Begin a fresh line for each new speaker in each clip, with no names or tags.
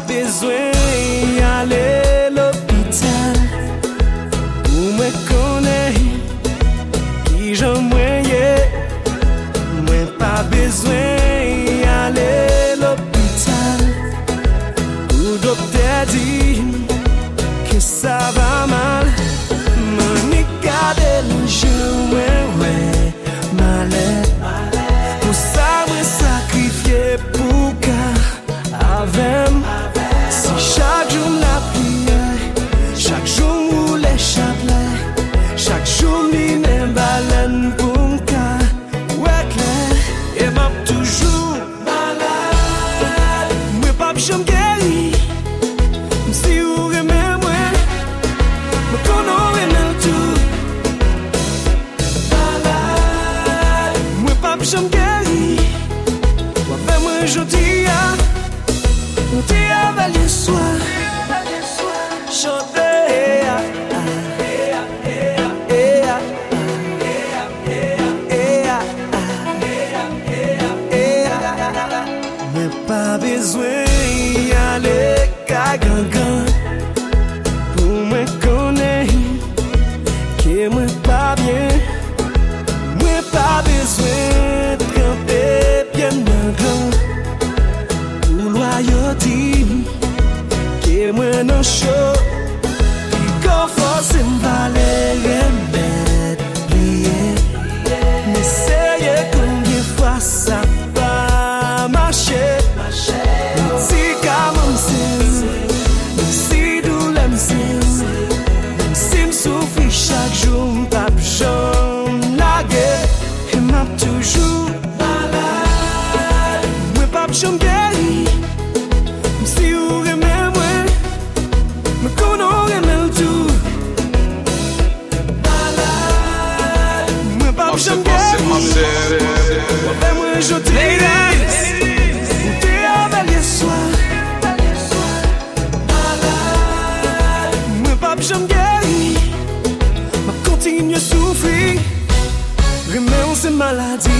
besoin aller 좀 깨. option gen Wapè mwen jote Ladies Mte avèl yeswa Malade Mwen pa option gen Ma kontinye soufri Remè ou se maladi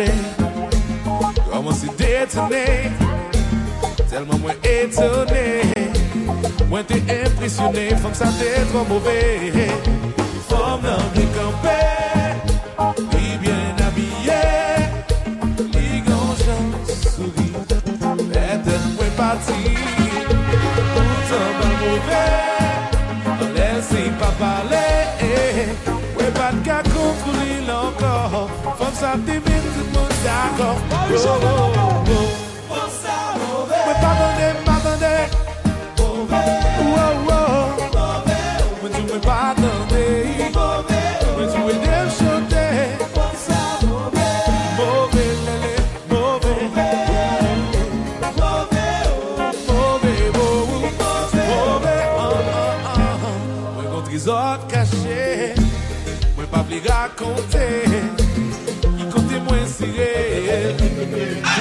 chaje Koman si detene Telman mwen etone Mwen te impresyone Fom sa te tro mouve Fom nan de kampe isolou.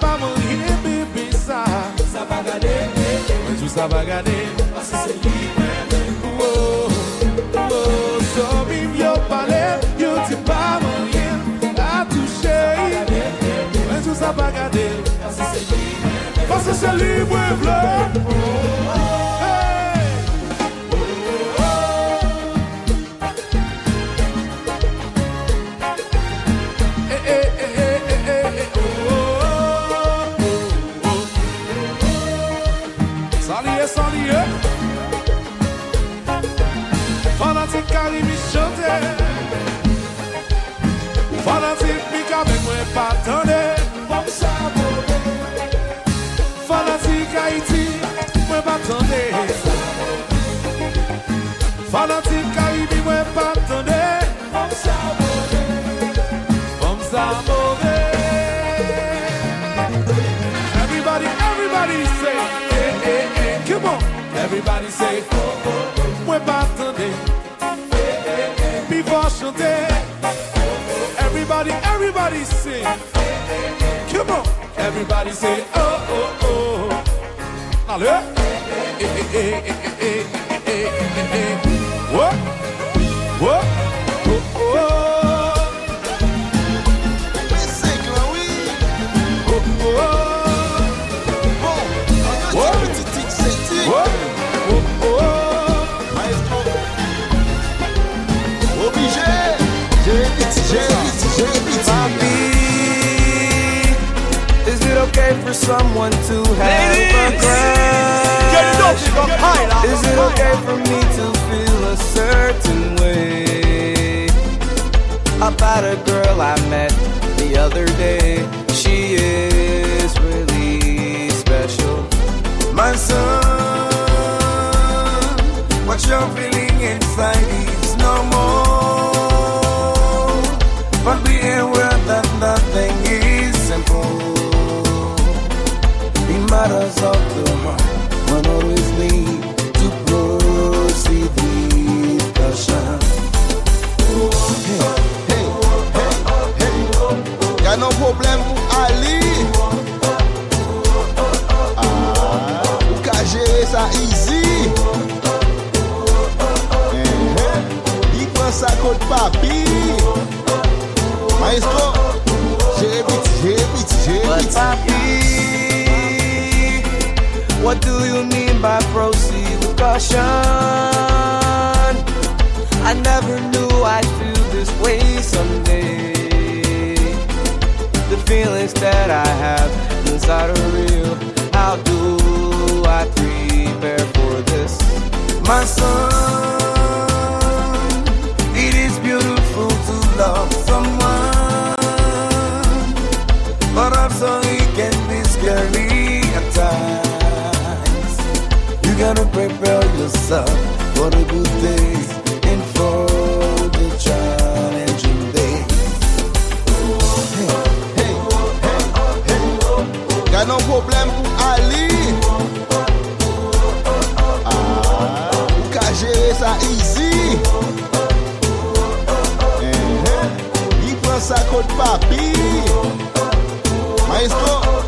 pa manye bebe sa.
Sa pa gade,
mwen sou sa pa gade.
Pase se li mene
Ou, ou, so bim yo pale Yo ti pa manye a touche. Mwen sou sa pa gade.
Pase se li mene
Pase se li mwen vle. Oh, Fanatik Caribe mwen patande
Fom sa mouve
From Samove. Everybody, everybody say, eh, eh, eh. Come on. Everybody say, oh, oh, oh. Mwen patande. Eh, eh, eh. Before chante. Everybody, everybody sing. Come on. Everybody say, oh, oh, oh. Allez. Eh, eh, eh, eh, eh, eh, eh, eh, eh, eh. What? Whoop,
whoop, whoop, whoop. for someone to have
Ladies. a crush?
Is it okay for me to feel? A certain way about a girl I met the other day? She is really special, my son. What you're feeling inside is no more. But be
papi Maestro bit, jere
But papi, what do you mean by proceed with caution? I never knew I'd feel this way someday. The feelings that I have inside are real. How do I prepare for this? My son,
prepare yourself for the good days and for the challenging days.
Hey, hey, hey, hey, ka nan problem pou ali. Ah, ou ka jere sa easy. Hey, hey, yi pran sa kote papi. Maestro.